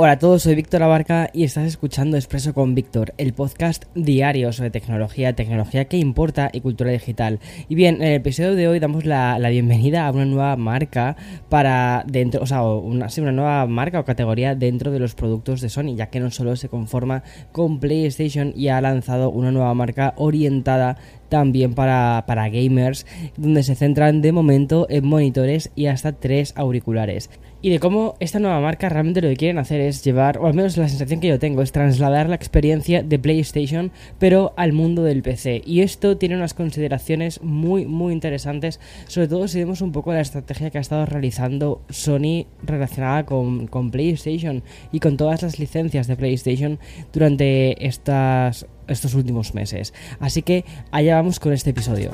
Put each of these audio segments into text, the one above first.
Hola a todos, soy Víctor Abarca y estás escuchando Expreso con Víctor, el podcast diario sobre tecnología, tecnología que importa y cultura digital. Y bien, en el episodio de hoy damos la, bienvenida a una nueva marca para dentro, o sea, una, una nueva marca o categoría dentro de los productos de Sony, ya que no solo se conforma con PlayStation y ha lanzado una nueva marca orientada también para, para gamers, donde se centran de momento en monitores y hasta tres auriculares y de cómo esta nueva marca realmente lo que quieren hacer es llevar, o al menos la sensación que yo tengo, es trasladar la experiencia de PlayStation, pero al mundo del PC. Y esto tiene unas consideraciones muy, muy interesantes, sobre todo si vemos un poco la estrategia que ha estado realizando Sony relacionada con, con PlayStation y con todas las licencias de PlayStation durante estas, estos últimos meses. Así que allá vamos con este episodio.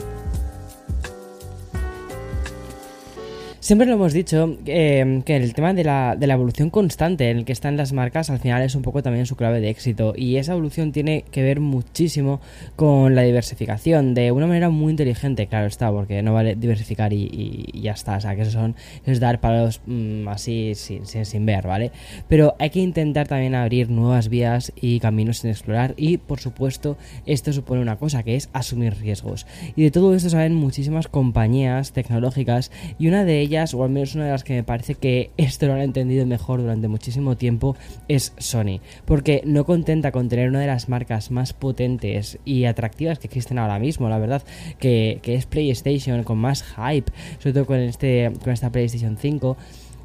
Siempre lo hemos dicho em, que el tema de la, de la, evolución constante en el que están las marcas al final es un poco también su clave de éxito. Y esa evolución tiene que ver muchísimo con la diversificación de una manera muy inteligente, claro está, porque no vale diversificar y, ya está, o sea que eso son es dar palos mm, así sin, sin, ver, ¿vale? Pero hay que intentar también abrir nuevas vías y caminos sin explorar. Y por supuesto esto supone una cosa que es asumir riesgos. Y de todo esto saben muchísimas compañías tecnológicas y una de ellas o al menos una de las que me parece que esto lo han entendido mejor durante muchísimo tiempo, es Sony. Porque no contenta con tener una de las marcas más potentes y atractivas que existen ahora mismo, la verdad, que, que es PlayStation, con más hype, sobre todo con, este, con esta PlayStation 5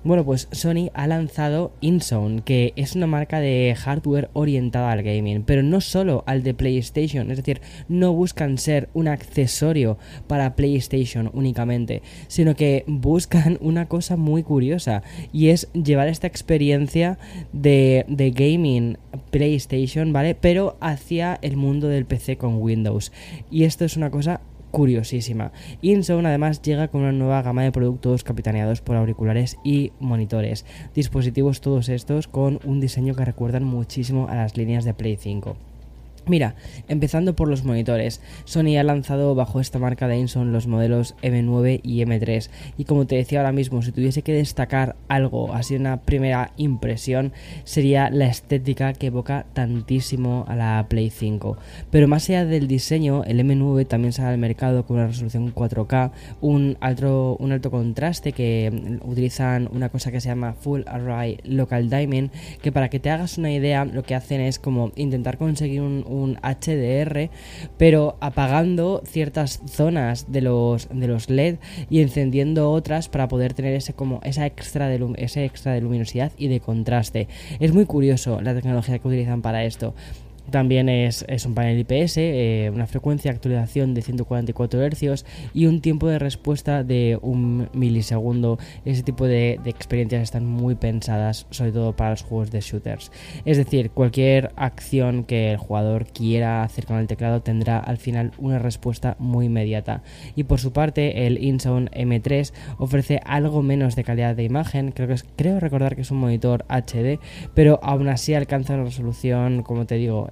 bueno, pues Sony ha lanzado InZone, que es una marca de hardware orientada al gaming, pero no solo al de PlayStation, es decir, no buscan ser un accesorio para PlayStation únicamente, sino que buscan una cosa muy curiosa y es llevar esta experiencia de, de gaming PlayStation, ¿vale? Pero hacia el mundo del PC con Windows. Y esto es una cosa curiosísima. InZone además llega con una nueva gama de productos capitaneados por auriculares y monitores. Dispositivos todos estos con un diseño que recuerdan muchísimo a las líneas de Play 5. Mira, empezando por los monitores, Sony ha lanzado bajo esta marca de Inson los modelos M9 y M3 y como te decía ahora mismo, si tuviese que destacar algo, así una primera impresión, sería la estética que evoca tantísimo a la Play 5. Pero más allá del diseño, el M9 también sale al mercado con una resolución 4K, un alto, un alto contraste que utilizan una cosa que se llama Full Array Local Diamond, que para que te hagas una idea, lo que hacen es como intentar conseguir un un HDR, pero apagando ciertas zonas de los, de los LED y encendiendo otras para poder tener ese como esa extra de ese extra de luminosidad y de contraste. Es muy curioso la tecnología que utilizan para esto. También es, un panel IPS, eh, una frecuencia de actualización de 144 Hz y un tiempo de respuesta de un milisegundo. Ese tipo de, experiencias están muy pensadas, sobre todo para los juegos de shooters. Es decir, cualquier acción que el jugador quiera hacer con el teclado tendrá al final una respuesta muy inmediata. Y por su parte, el InZone M3 ofrece algo menos de calidad de imagen. Creo, que creo recordar que es un monitor HD, pero aún así alcanza una resolución, como te digo,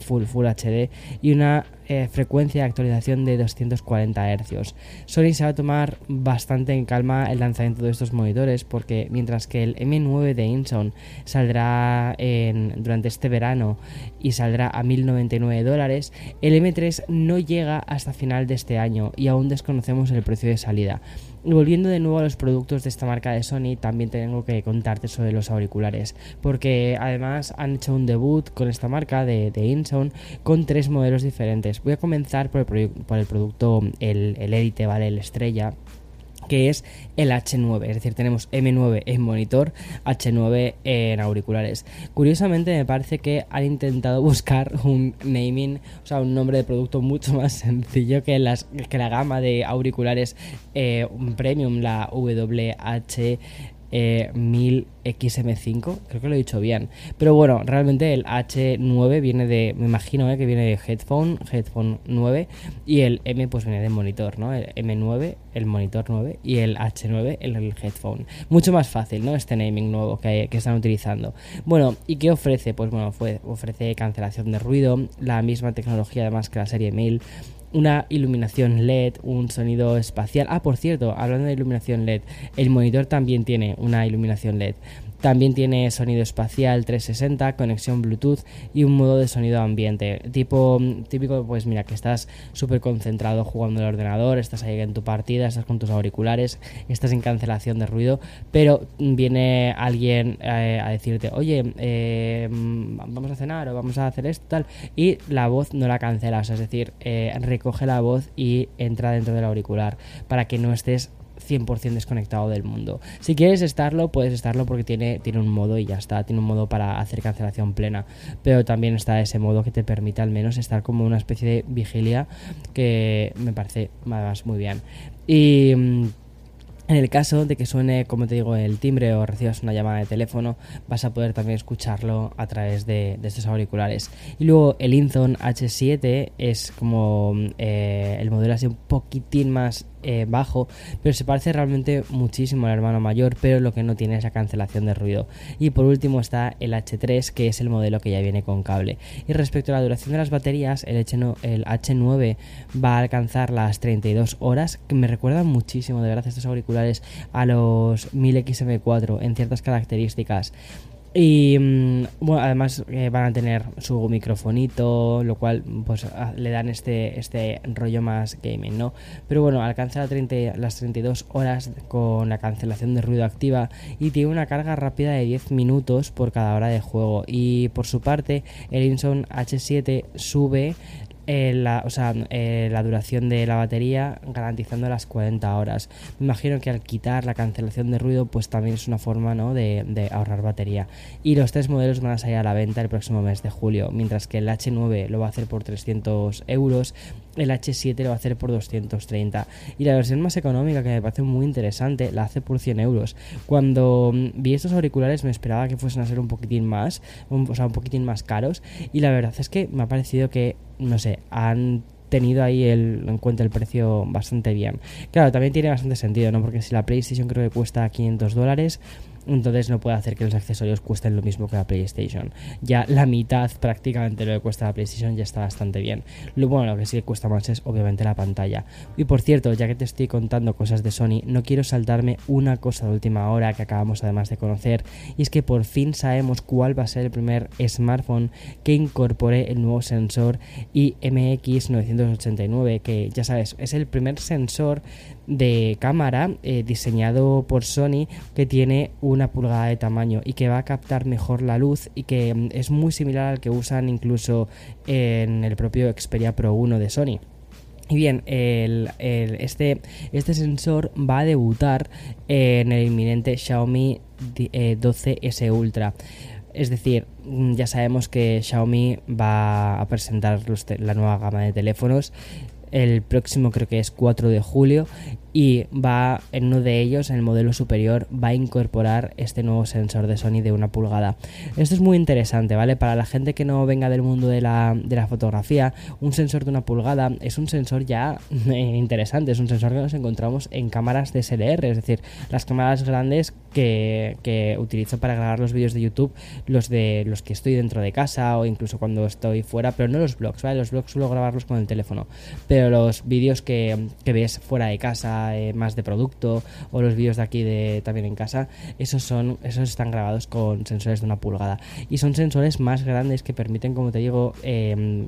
full, full HD y una eh, frecuencia de actualización de 240 Hz. Sony se va a tomar bastante en calma el lanzamiento de estos monitores porque mientras que el M9 de Inson saldrá durante este verano y saldrá a 1099 dólares, el M3 no llega hasta final de este año y aún desconocemos el precio de salida. Y volviendo de nuevo a los productos de esta marca de Sony, también tengo que contarte sobre los auriculares, porque además han hecho un debut con esta marca de, de InSound con tres modelos diferentes. Voy a comenzar por el, producto, el, el ¿vale? El Estrella que es el H9, es decir, tenemos M9 en monitor, H9 en auriculares. Curiosamente me parece que han intentado buscar un naming, o sea, un nombre de producto mucho más sencillo que, la gama de auriculares eh, premium, la WH 1000XM5, eh, creo que lo he dicho bien. Pero bueno, realmente el H9 viene de, me imagino eh, que viene de headphone, headphone 9, y el M pues viene de monitor, ¿no? El M9, el monitor 9, y el H9, el, headphone. Mucho más fácil, ¿no? Este naming nuevo que, están utilizando. Bueno, ¿y qué ofrece? Pues bueno, ofrece cancelación de ruido, la misma tecnología además que la serie 1000 una iluminación LED, un sonido espacial. Ah, por cierto, hablando de iluminación LED, el monitor también tiene una iluminación LED. También tiene sonido espacial 360, conexión Bluetooth y un modo de sonido ambiente. Tipo típico, pues mira, que estás súper concentrado jugando el ordenador, estás ahí en tu partida, estás con tus auriculares, estás en cancelación de ruido, pero viene alguien eh, a decirte, oye, eh, vamos a cenar o vamos a hacer esto, tal, y la voz no la cancelas, es decir, eh, recoge la voz y entra dentro del auricular para que no estés 100% desconectado del mundo. Si quieres estarlo, puedes estarlo porque tiene, tiene un modo y ya está, tiene un modo para hacer cancelación plena, pero también está ese modo que te permite al menos estar como una especie de vigilia que me parece más muy bien. Y mm, en el caso de que suene, como te digo, el timbre o recibas una llamada de teléfono, vas a poder también escucharlo a través de, estos auriculares. Y luego el Inzone H7 es como eh, el modelo así un poquitín más eh, bajo, pero se parece realmente muchísimo al hermano mayor, pero lo que no tiene es la cancelación de ruido. Y por último está el H3, que es el modelo que ya viene con cable. Y respecto a la duración de las baterías, el, el H9 va a alcanzar las 32 horas, que me recuerdan muchísimo de verdad estos auriculares a los 1000XM4 en ciertas características. Y mm, bueno, además eh, van a tener su microfonito, lo cual pues le dan este, este rollo más gaming, ¿no? Pero bueno, alcanza la 30, las 32 horas con la cancelación de ruido activa y tiene una carga rápida de 10 minutos por cada hora de juego. Y por su parte, el Inson H7 sube eh, la, o sea, eh, la duración de la batería garantizando las 40 horas. Me imagino que al quitar la cancelación de ruido, pues también es una forma ¿no? de, de, ahorrar batería. Y los tres modelos van a salir a la venta el próximo mes de julio, mientras que el H9 lo va a hacer por 300 euros el H7 lo va a hacer por 230 y la versión más económica que me parece muy interesante la hace por 100 euros cuando mm, vi estos auriculares me esperaba que fuesen a ser un poquitín más o sea un poquitín más caros y la verdad es que me ha parecido que no sé han tenido ahí el, en cuenta el precio bastante bien. Claro, también tiene bastante sentido, ¿no? Porque si la PlayStation creo que cuesta 500 dólares, entonces no puede hacer que los accesorios cuesten lo mismo que la PlayStation. Ya la mitad prácticamente lo que cuesta la PlayStation ya está bastante bien. Lo bueno, lo que sí que cuesta más es obviamente la pantalla. Y por cierto, ya que te estoy contando cosas de Sony, no quiero saltarme una cosa de última hora que acabamos además de conocer, y es que por fin sabemos cuál va a ser el primer smartphone que incorpore el nuevo sensor IMX989, que ya sabes, es el primer sensor de cámara eh, diseñado por Sony que tiene una pulgada de tamaño y que va a captar mejor la luz y que mm, es muy similar al que usan incluso en el propio Xperia Pro 1 de Sony. Y bien, este, este sensor va a debutar en el inminente Xiaomi 12S eh, Ultra. Es decir, mm, ya sabemos que Xiaomi va a presentar la nueva gama de teléfonos el próximo creo que es 4 de julio y va en uno de ellos, en el modelo superior, va a incorporar este nuevo sensor de Sony de una pulgada. Esto es muy interesante, ¿vale? Para la gente que no venga del mundo de la, de la fotografía, un sensor de una pulgada es un sensor ya interesante, es un sensor que nos encontramos en cámaras de SLR, es decir, las cámaras grandes que, que utilizo para grabar los vídeos de YouTube, los de los que estoy dentro de casa o incluso cuando estoy fuera, pero no los vlogs, ¿vale? Los vlogs suelo grabarlos con el teléfono, pero los vídeos que, que ves fuera de casa, eh, más de producto o los vídeos de aquí de también en casa, esos son esos están grabados con sensores de una pulgada y son sensores más grandes que permiten, como te digo, em,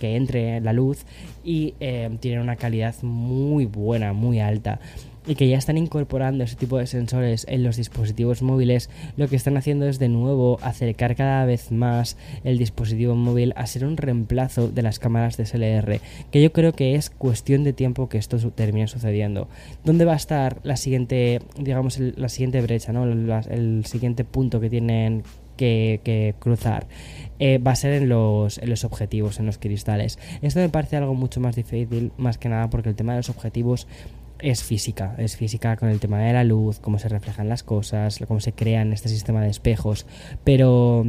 que entre la luz y em, tienen una calidad muy buena, muy alta. Y que ya están incorporando ese tipo de sensores en los dispositivos móviles, lo que están haciendo es de nuevo acercar cada vez más el dispositivo móvil a ser un reemplazo de las cámaras de SLR, que yo creo que es cuestión de tiempo que esto termine sucediendo. ¿Dónde va a estar la siguiente, digamos, la siguiente brecha, ¿no? el siguiente punto que tienen que, cruzar eh, va a ser en los, en los objetivos, en los cristales. Esto me parece algo mucho más difícil, más que nada porque el tema de los objetivos es física, es física con el tema de la luz, cómo se reflejan las cosas, cómo se crean este sistema de espejos, pero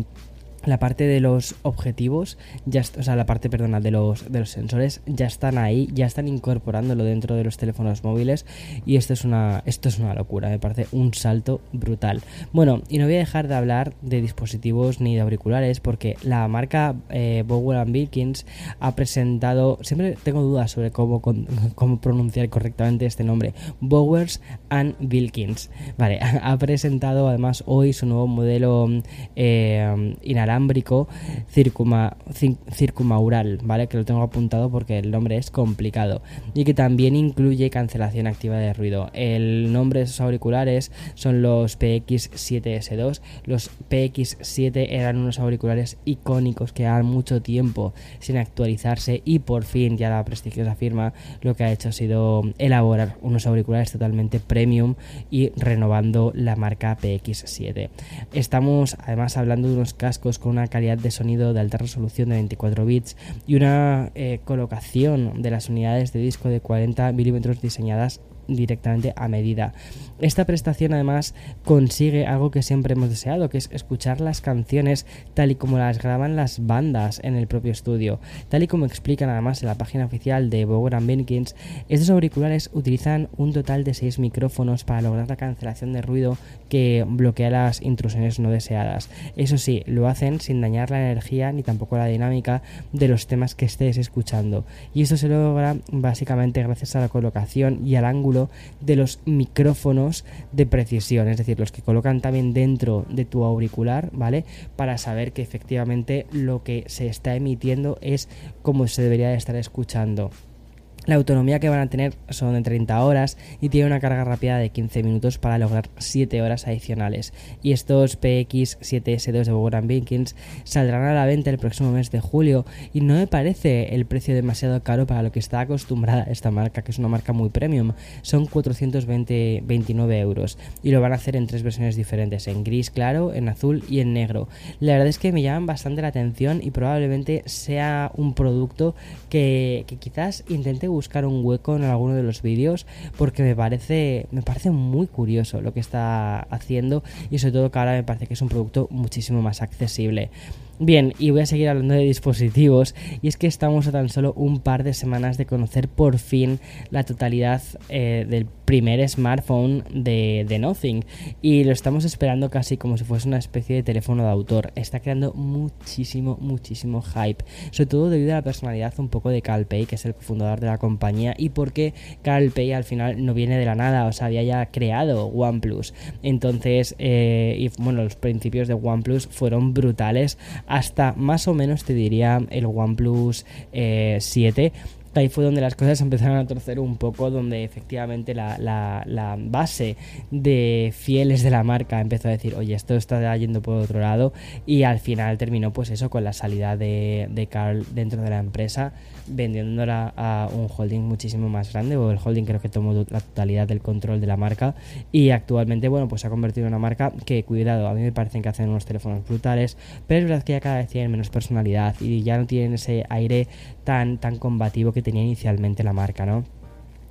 la parte de los objetivos, ya, o sea, la parte, perdona, de los, de los sensores ya están ahí, ya están incorporándolo dentro de los teléfonos móviles y esto es una, esto es una locura, me parece un salto brutal. Bueno, y no voy a dejar de hablar de dispositivos ni de auriculares porque la marca eh, Bower Wilkins ha presentado, siempre tengo dudas sobre cómo, cómo pronunciar correctamente este nombre, Bowers and Wilkins, vale, ha presentado además hoy su nuevo modelo eh, inalámbrico circuma, circumaural, ¿vale? Que lo tengo apuntado porque el nombre es complicado. Y que también incluye cancelación activa de ruido. El nombre de esos auriculares son los PX7S2. Los PX7 eran unos auriculares icónicos que han mucho tiempo sin actualizarse y por fin ya la prestigiosa firma lo que ha hecho ha sido elaborar unos auriculares totalmente premium y renovando la marca PX7. Estamos además hablando de unos cascos con una calidad de sonido de alta resolución de 24 bits y una eh, colocación de las unidades de disco de 40 milímetros diseñadas directamente a medida. Esta prestación además consigue algo que siempre hemos deseado, que es escuchar las canciones tal y como las graban las bandas en el propio estudio. Tal y como explican además en la página oficial de Bower Benkins, estos auriculares utilizan un total de 6 micrófonos para lograr la cancelación de ruido que bloquea las intrusiones no deseadas. Eso sí, lo hacen sin dañar la energía ni tampoco la dinámica de los temas que estés escuchando. Y esto se logra básicamente gracias a la colocación y al ángulo de los micrófonos de precisión, es decir, los que colocan también dentro de tu auricular, ¿vale? Para saber que efectivamente lo que se está emitiendo es como se debería de estar escuchando. La autonomía que van a tener son de 30 horas y tiene una carga rápida de 15 minutos para lograr 7 horas adicionales. Y estos PX7S2 de Bogotá Beacons saldrán a la venta el próximo mes de julio y no me parece el precio demasiado caro para lo que está acostumbrada esta marca, que es una marca muy premium. Son 429 euros y lo van a hacer en tres versiones diferentes, en gris claro, en azul y en negro. La verdad es que me llaman bastante la atención y probablemente sea un producto que, que quizás intente buscar un hueco en alguno de los vídeos porque me parece, me parece muy curioso lo que está haciendo y sobre todo que ahora me parece que es un producto muchísimo más accesible. Bien, y voy a seguir hablando de dispositivos y es que estamos a tan solo un par de semanas de conocer por fin la totalidad eh, del primer smartphone de, de, Nothing y lo estamos esperando casi como si fuese una especie de teléfono de autor. Está creando muchísimo, muchísimo hype, sobre todo debido a la personalidad un poco de Carl Pei, que es el fundador de la compañía y porque Carl Pei al final no viene de la nada, o sea, había ya creado OnePlus. Entonces, eh, y bueno, los principios de OnePlus fueron brutales hasta más o menos te diría el OnePlus 7 eh, ahí fue donde las cosas empezaron a torcer un poco, donde efectivamente la, la, base de fieles de la marca empezó a decir, oye, esto está yendo por otro lado, y al final terminó pues eso con la salida de, de Carl dentro de la empresa, vendiéndola a un holding muchísimo más grande, o el holding creo que tomó la totalidad del control de la marca, y actualmente, bueno, pues se ha convertido en una marca que, cuidado, a mí me parecen que hacen unos teléfonos brutales, pero es verdad que ya cada vez tienen menos personalidad y ya no tienen ese aire tan, tan combativo tenía inicialmente la marca, ¿no?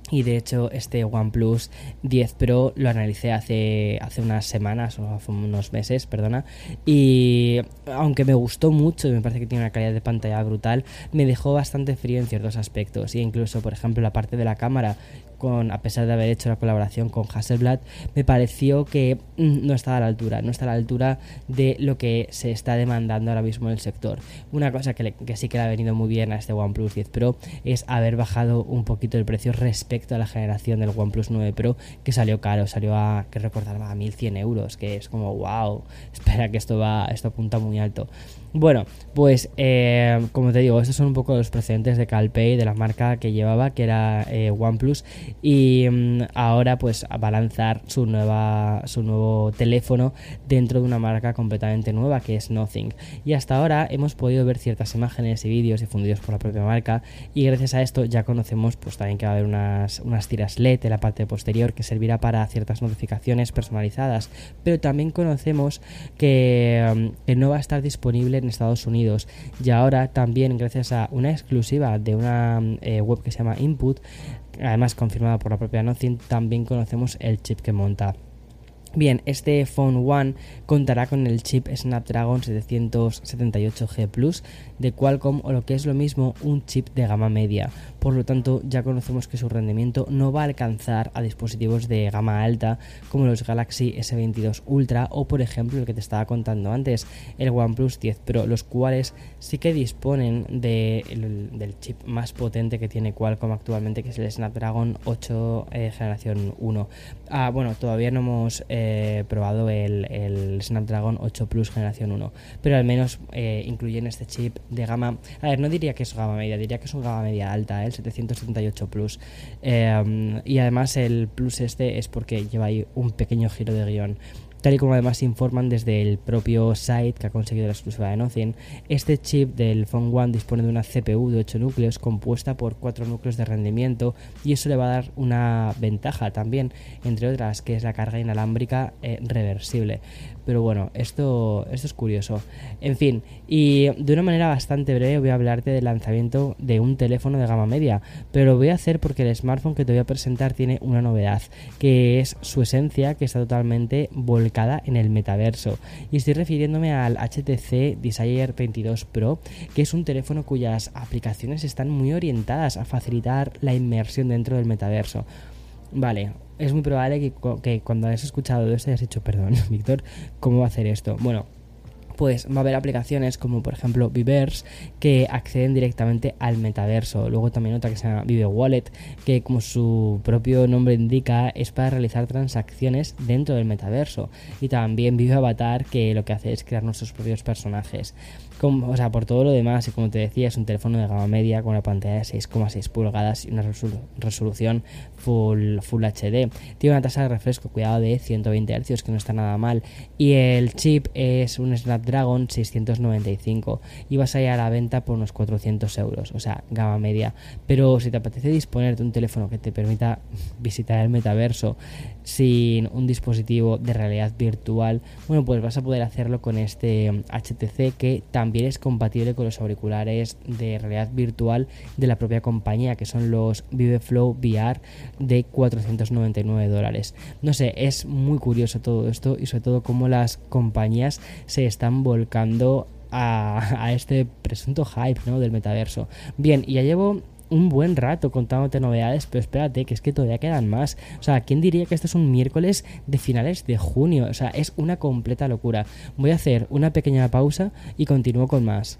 Y de hecho, este OnePlus 10 Pro lo analicé hace, hace unas semanas o hace unos meses, perdona. Y aunque me gustó mucho y me parece que tiene una calidad de pantalla brutal, me dejó bastante frío en ciertos aspectos. Y incluso, por ejemplo, la parte de la cámara, con, a pesar de haber hecho la colaboración con Hasselblad, me pareció que mm, no estaba a la altura, no está a la altura de lo que se está demandando ahora mismo en el sector. Una cosa que, sí que le ha venido muy bien a este OnePlus 10 Pro es haber bajado un poquito el precio respecto a la generación del OnePlus 9 Pro que salió caro, salió a, que recordar, a 1100 euros, que es como, wow, espera que esto va, esto apunta muy alto. Bueno, pues eh, como te digo, estos son un poco los precedentes de Calpay, de la marca que llevaba, que era eh, OnePlus, y mm, ahora pues va a lanzar su nueva su nuevo teléfono dentro de una marca completamente nueva que es Nothing. Y hasta ahora hemos podido ver ciertas imágenes y vídeos difundidos por la propia marca y gracias a esto ya conocemos pues también que va a haber unas, unas tiras LED en la parte posterior que servirá para ciertas notificaciones personalizadas. Pero también conocemos que, mm, no va a estar disponible en Estados Unidos. Y ahora también gracias a una exclusiva de una eh, web que se llama Input, además confirmada por la propia Nothing, también conocemos el chip que monta. Bien, este Phone One contará con el chip Snapdragon 778G Plus de Qualcomm o lo que es lo mismo un chip de gama media. Por lo tanto, ya conocemos que su rendimiento no va a alcanzar a dispositivos de gama alta como los Galaxy S22 Ultra o por ejemplo el que te estaba contando antes, el OnePlus 10 Pro, los cuales sí que disponen del chip más potente que tiene Qualcomm actualmente, que es el Snapdragon 8 eh, generación 1. Ah, bueno, todavía no hemos eh, probado el, Snapdragon 8 Plus generación 1, pero al menos eh, incluyen este chip de gama. A ver, no diría que es gama media, diría que es un gama media alta, el 778 Plus. Em, y además el Plus este es porque lleva ahí un pequeño giro de guion. Tal y como además informan desde el propio site que ha conseguido la exclusiva de Nothing, este chip del Phone One dispone de una CPU de 8 núcleos compuesta por 4 núcleos de rendimiento y eso le va a dar una ventaja también, entre otras, que es la carga inalámbrica eh, reversible. Pero bueno, esto, esto es curioso. En fin, y de una manera bastante breve voy a hablarte del lanzamiento de un teléfono de gama media. Pero lo voy a hacer porque el smartphone que te voy a presentar tiene una novedad, que es su esencia que está totalmente volcada en el metaverso. Y estoy refiriéndome al HTC Desire 22 Pro, que es un teléfono cuyas aplicaciones están muy orientadas a facilitar la inmersión dentro del metaverso. Vale, es muy probable que, que cuando hayas escuchado esto hayas dicho, perdón, Víctor, ¿cómo va a hacer esto? Bueno, pues va a haber aplicaciones como por ejemplo Viverse que acceden directamente al metaverso. Luego también otra que se llama Vive Wallet, que como su propio nombre indica es para realizar transacciones dentro del metaverso. Y también Vive Avatar, que lo que hace es crear nuestros propios personajes o sea, por todo lo demás, y como te decía, es un teléfono de gama media con una pantalla de 6,6 pulgadas y una resolución full, full HD. Tiene una tasa de refresco, cuidado, de 120 Hz, que no está nada mal. Y el chip es un Snapdragon 695 y vas a ir a la venta por unos 400 euros, o sea, gama media. Pero si te apetece disponer de un teléfono que te permita visitar el metaverso sin un dispositivo de realidad virtual, bueno, pues vas a poder hacerlo con este HTC que también también es compatible con los auriculares de realidad virtual de la propia compañía, que son los Viveflow VR de 499 dólares. No sé, es muy curioso todo esto y sobre todo cómo las compañías se están volcando a, este presunto hype ¿no? del metaverso. Bien, ya llevo un buen rato contándote novedades, pero espérate, que es que todavía quedan más. O sea, ¿quién diría que esto es un miércoles de finales de junio? O sea, es una completa locura. Voy a hacer una pequeña pausa y continúo con más.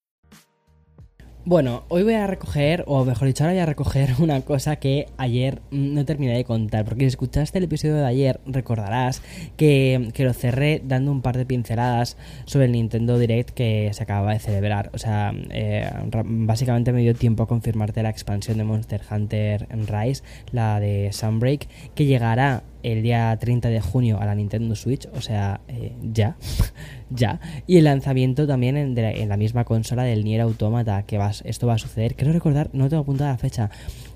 Bueno, hoy voy a recoger, o mejor dicho, ahora voy a recoger una cosa que ayer no terminé de contar, porque si escuchaste el episodio de ayer recordarás que, lo cerré dando un par de pinceladas sobre el Nintendo Direct que se acababa de celebrar. O sea, eh, básicamente me dio tiempo a confirmarte la expansión de Monster Hunter Rise, la de Sunbreak, que llegará el día 30 de junio a la Nintendo Switch, o sea, eh, ya, ya. Y el lanzamiento también en, la misma consola del Nier Automata, que esto va a suceder. Quiero recordar, no tengo apuntada la fecha,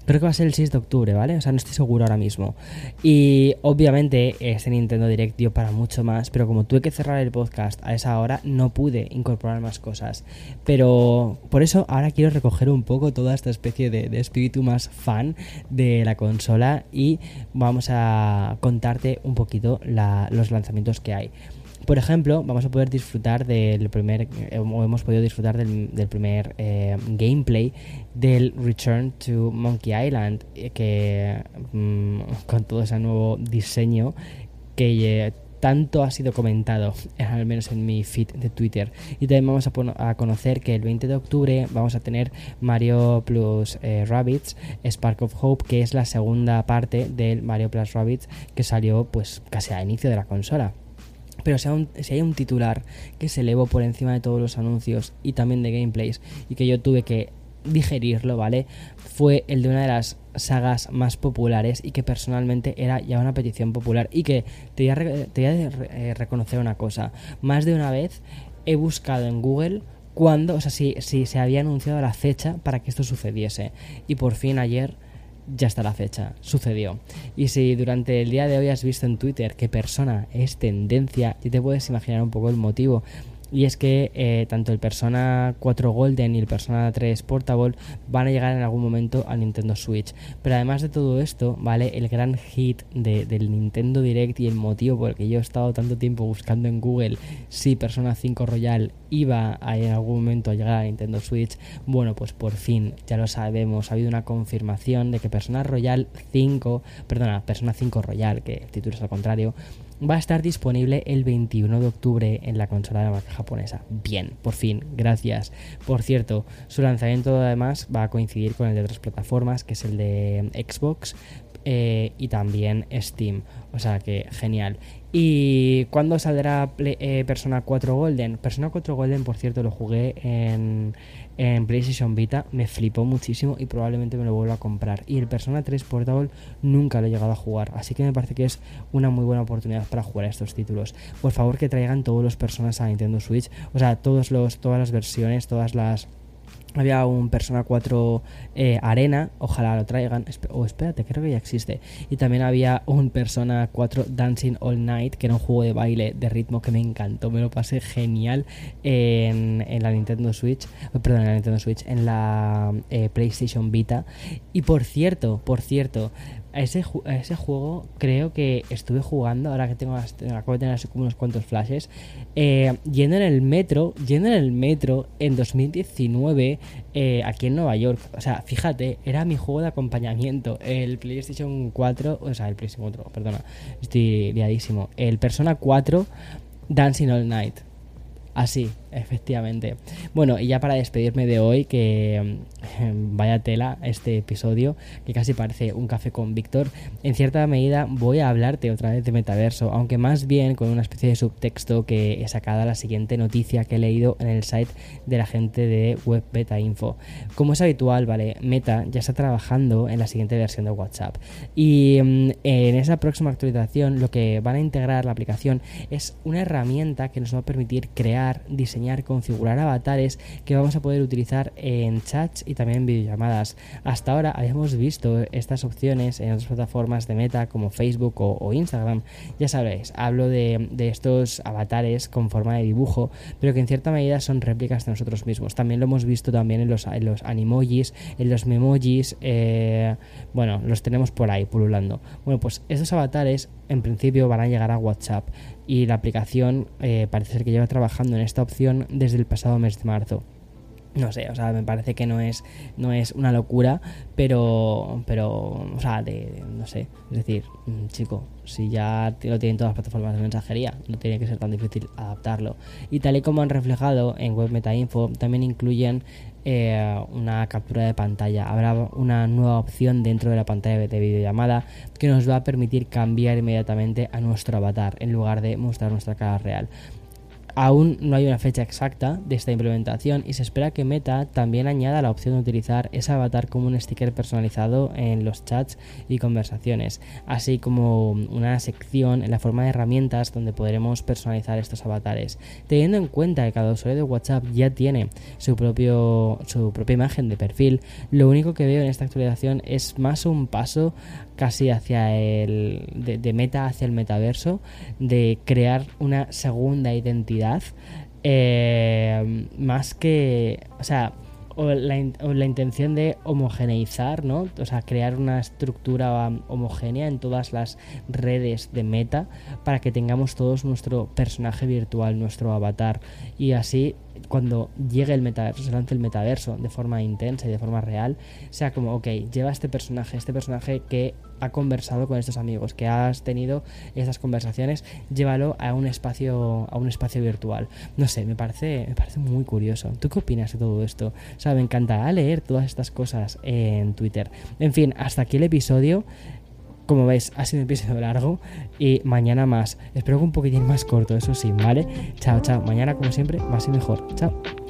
Creo que va a ser el 6 de octubre, ¿vale? O sea, no estoy seguro ahora mismo. Y obviamente este Nintendo Direct dio para mucho más, pero como tuve que cerrar el podcast a esa hora, no pude incorporar más cosas. Pero por eso ahora quiero recoger un poco toda esta especie de, espíritu más fan de la consola y vamos a contarte un poquito los lanzamientos que hay. Por ejemplo, vamos a poder disfrutar del primer, eh, o hemos podido disfrutar del, primer eh, gameplay del Return to Monkey Island, eh, que mm, con todo ese nuevo diseño que tanto ha sido comentado, al menos en mi feed de Twitter. Y también vamos a, conocer que el 20 de octubre vamos a tener Mario Plus Rabbits, Spark of Hope, que es la segunda parte del Mario Plus Rabbits que salió pues casi a inicio de la consola. Pero si, hay un titular que se elevó por encima de todos los anuncios y también de gameplays y que yo tuve que digerirlo, ¿vale? Fue el de una de las sagas más populares y que personalmente era ya una petición popular y que te voy a, eh, reconocer una cosa. Más de una vez he buscado en Google cuándo, o sea, si, si se había anunciado la fecha para que esto sucediese. Y por fin ayer ya está la fecha, sucedió. Y si durante el día de hoy has visto en Twitter que persona es tendencia, ya te puedes imaginar un poco el motivo. Y es que eh, tanto el Persona 4 Golden y el Persona 3 Portable van a llegar en algún momento al Nintendo Switch. Pero además de todo esto, ¿vale? El gran hit del Nintendo Direct y el motivo por el que yo he estado tanto tiempo buscando en Google si Persona 5 Royal iba a, en algún momento a llegar a Nintendo Switch, bueno, pues por fin ya lo sabemos, ha habido una confirmación de que Persona Royal 5, perdona, Persona 5 Royal, que el título es al contrario, va a estar disponible el 21 de octubre en la consola de marca japonesa. Bien, por fin, gracias. Por cierto, su lanzamiento además va a coincidir con el de otras plataformas, que es el de Xbox eh, y también Steam. O sea que genial. ¿Y cuándo saldrá eh, Persona 4 Golden? Persona 4 Golden, por cierto, lo jugué en, PlayStation Vita, me flipó muchísimo y probablemente me lo vuelva a comprar. Y el Persona 3 Portable nunca lo he llegado a jugar, así que me parece que es una muy buena oportunidad para jugar estos títulos. Por favor, que traigan todos los personas a Nintendo Switch, o sea, todos los, todas las versiones, todas las había un Persona 4 eh, Arena, ojalá lo traigan. O oh, espérate, creo que ya existe. Y también había un Persona 4 Dancing All Night, que era un juego de baile de ritmo que me encantó. Me lo pasé genial en, la Nintendo Switch. Perdón, en la Nintendo Switch, en la eh, PlayStation Vita. Y por cierto, por cierto, a ese, ese juego creo que estuve jugando, ahora que tengo acabo de tener como unos cuantos flashes, eh, yendo en el metro, yendo en el metro en 2019 eh, aquí en Nueva York. O sea, fíjate, era mi juego de acompañamiento, el PlayStation 4, o sea, el PlayStation 4, perdona, estoy liadísimo, el Persona 4 Dancing All Night. Así, efectivamente. Bueno, y ya para despedirme de hoy, que vaya tela este episodio, que casi parece un café con Víctor, en cierta medida voy a hablarte otra vez de metaverso, aunque más bien con una especie de subtexto que he sacado a la siguiente noticia que he leído en el site de la gente de Web Beta Info. Como es habitual, vale, Meta ya está trabajando en la siguiente versión de WhatsApp. Y mm, en esa próxima actualización lo que van a integrar la aplicación es una herramienta que nos va a permitir crear diseñar, configurar avatares que vamos a poder utilizar en chats y también en videollamadas. Hasta ahora habíamos visto estas opciones en otras plataformas de meta como Facebook o, Instagram. Ya sabéis, hablo de, estos avatares con forma de dibujo, pero que en cierta medida son réplicas de nosotros mismos. También lo hemos visto también en los, en los animojis, en los memojis, eh, bueno, los tenemos por ahí pululando. Bueno, pues estos avatares en principio van a llegar a WhatsApp y la aplicación eh, parece ser que lleva trabajando en esta opción desde el pasado mes de marzo. No sé, o sea, me parece que no es, no es una locura, pero, pero, o sea, de, no sé, es decir, mm, chico, si ya lo tienen todas las plataformas de mensajería, no tiene que ser tan difícil adaptarlo. Y tal y como han reflejado en Web Meta Info, también incluyen eh, una captura de pantalla. Habrá una nueva opción dentro de la pantalla de videollamada que nos va a permitir cambiar inmediatamente a nuestro avatar en lugar de mostrar nuestra cara real. Aún no hay una fecha exacta de esta implementación y se espera que Meta también añada la opción de utilizar ese avatar como un sticker personalizado en los chats y conversaciones, así como una sección en la forma de herramientas donde podremos personalizar estos avatares. Teniendo en cuenta que cada usuario de WhatsApp ya tiene su, propio, su propia imagen de perfil, lo único que veo en esta actualización es más un paso casi hacia el de, meta hacia el metaverso de crear una segunda identidad eh, más que o sea o la, intención de homogeneizar, ¿no? O sea, crear una estructura homogénea en todas las redes de meta para que tengamos todos nuestro personaje virtual, nuestro avatar y así cuando llegue el metaverso, se lance el metaverso de forma intensa y de forma real, sea como, ok, lleva este personaje, este personaje que ha conversado con estos amigos, que has tenido esas conversaciones, llévalo a un espacio, a un espacio virtual. No sé, me parece, me parece muy curioso. ¿Tú qué opinas de todo esto? O sea, me encantará leer todas estas cosas en Twitter. En fin, hasta aquí el episodio. Como veis, ha sido un episodio largo y mañana más. Espero que un poquitín más corto, eso sí, ¿vale? Chao, chao. Mañana, como siempre, más y mejor. Chao.